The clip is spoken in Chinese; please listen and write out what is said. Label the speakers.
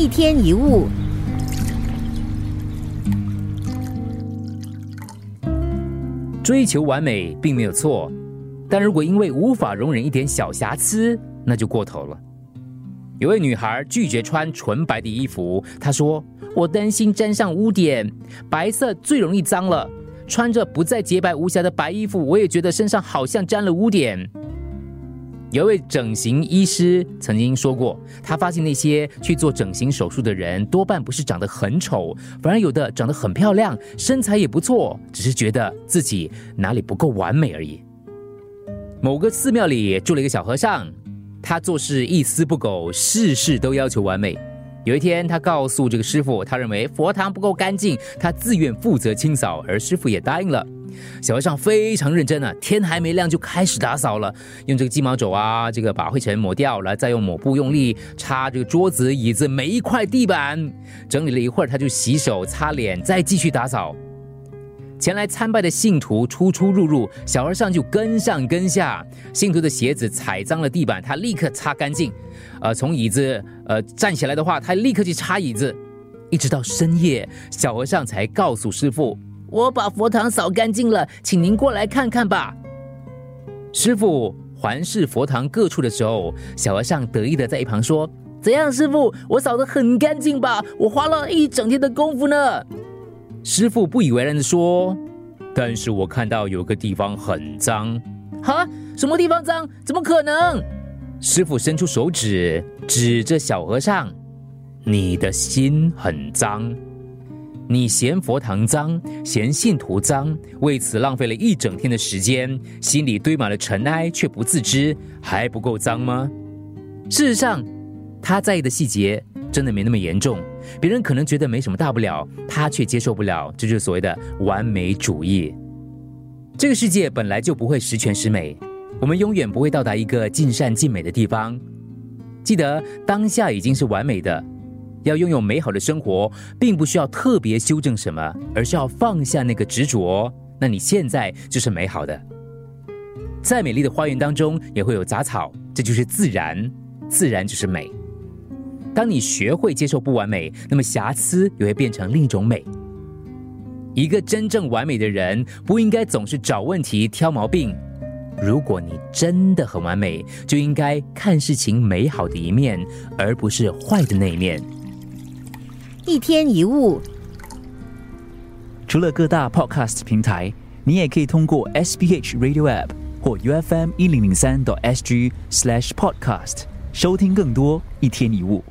Speaker 1: 一天一物，
Speaker 2: 追求完美并没有错，但如果因为无法容忍一点小瑕疵，那就过头了。有位女孩拒绝穿纯白的衣服，她说：“我担心沾上污点，白色最容易脏了。穿着不再洁白无瑕的白衣服，我也觉得身上好像沾了污点。”有一位整形医师曾经说过，他发现那些去做整形手术的人，多半不是长得很丑，反而有的长得很漂亮，身材也不错，只是觉得自己哪里不够完美而已。某个寺庙里住了一个小和尚，他做事一丝不苟，事事都要求完美。有一天，他告诉这个师傅，他认为佛堂不够干净，他自愿负责清扫，而师傅也答应了。小和尚非常认真啊，天还没亮就开始打扫了，用这个鸡毛帚啊，这个把灰尘抹掉，然后再用抹布用力擦这个桌子、椅子每一块地板。整理了一会儿，他就洗手、擦脸，再继续打扫。前来参拜的信徒出出入入，小和尚就跟上跟下。信徒的鞋子踩脏了地板，他立刻擦干净。呃，从椅子呃站起来的话，他立刻去擦椅子。一直到深夜，小和尚才告诉师傅。我把佛堂扫干净了，请您过来看看吧。师傅环视佛堂各处的时候，小和尚得意的在一旁说：“怎样，师傅，我扫得很干净吧？我花了一整天的功夫呢。”师傅不以为然的说：“但是我看到有个地方很脏。”哈，什么地方脏？怎么可能？师傅伸出手指指着小和尚：“你的心很脏。”你嫌佛堂脏，嫌信徒脏，为此浪费了一整天的时间，心里堆满了尘埃，却不自知，还不够脏吗？事实上，他在意的细节真的没那么严重，别人可能觉得没什么大不了，他却接受不了，这就是所谓的完美主义。这个世界本来就不会十全十美，我们永远不会到达一个尽善尽美的地方。记得当下已经是完美的。要拥有美好的生活，并不需要特别修正什么，而是要放下那个执着。那你现在就是美好的。再美丽的花园当中也会有杂草，这就是自然，自然就是美。当你学会接受不完美，那么瑕疵也会变成另一种美。一个真正完美的人，不应该总是找问题、挑毛病。如果你真的很完美，就应该看事情美好的一面，而不是坏的那一面。
Speaker 1: 一天一物，
Speaker 3: 除了各大 podcast 平台，你也可以通过 SBH Radio App 或 UFM 一零零三 SG Slash Podcast 收听更多一天一物。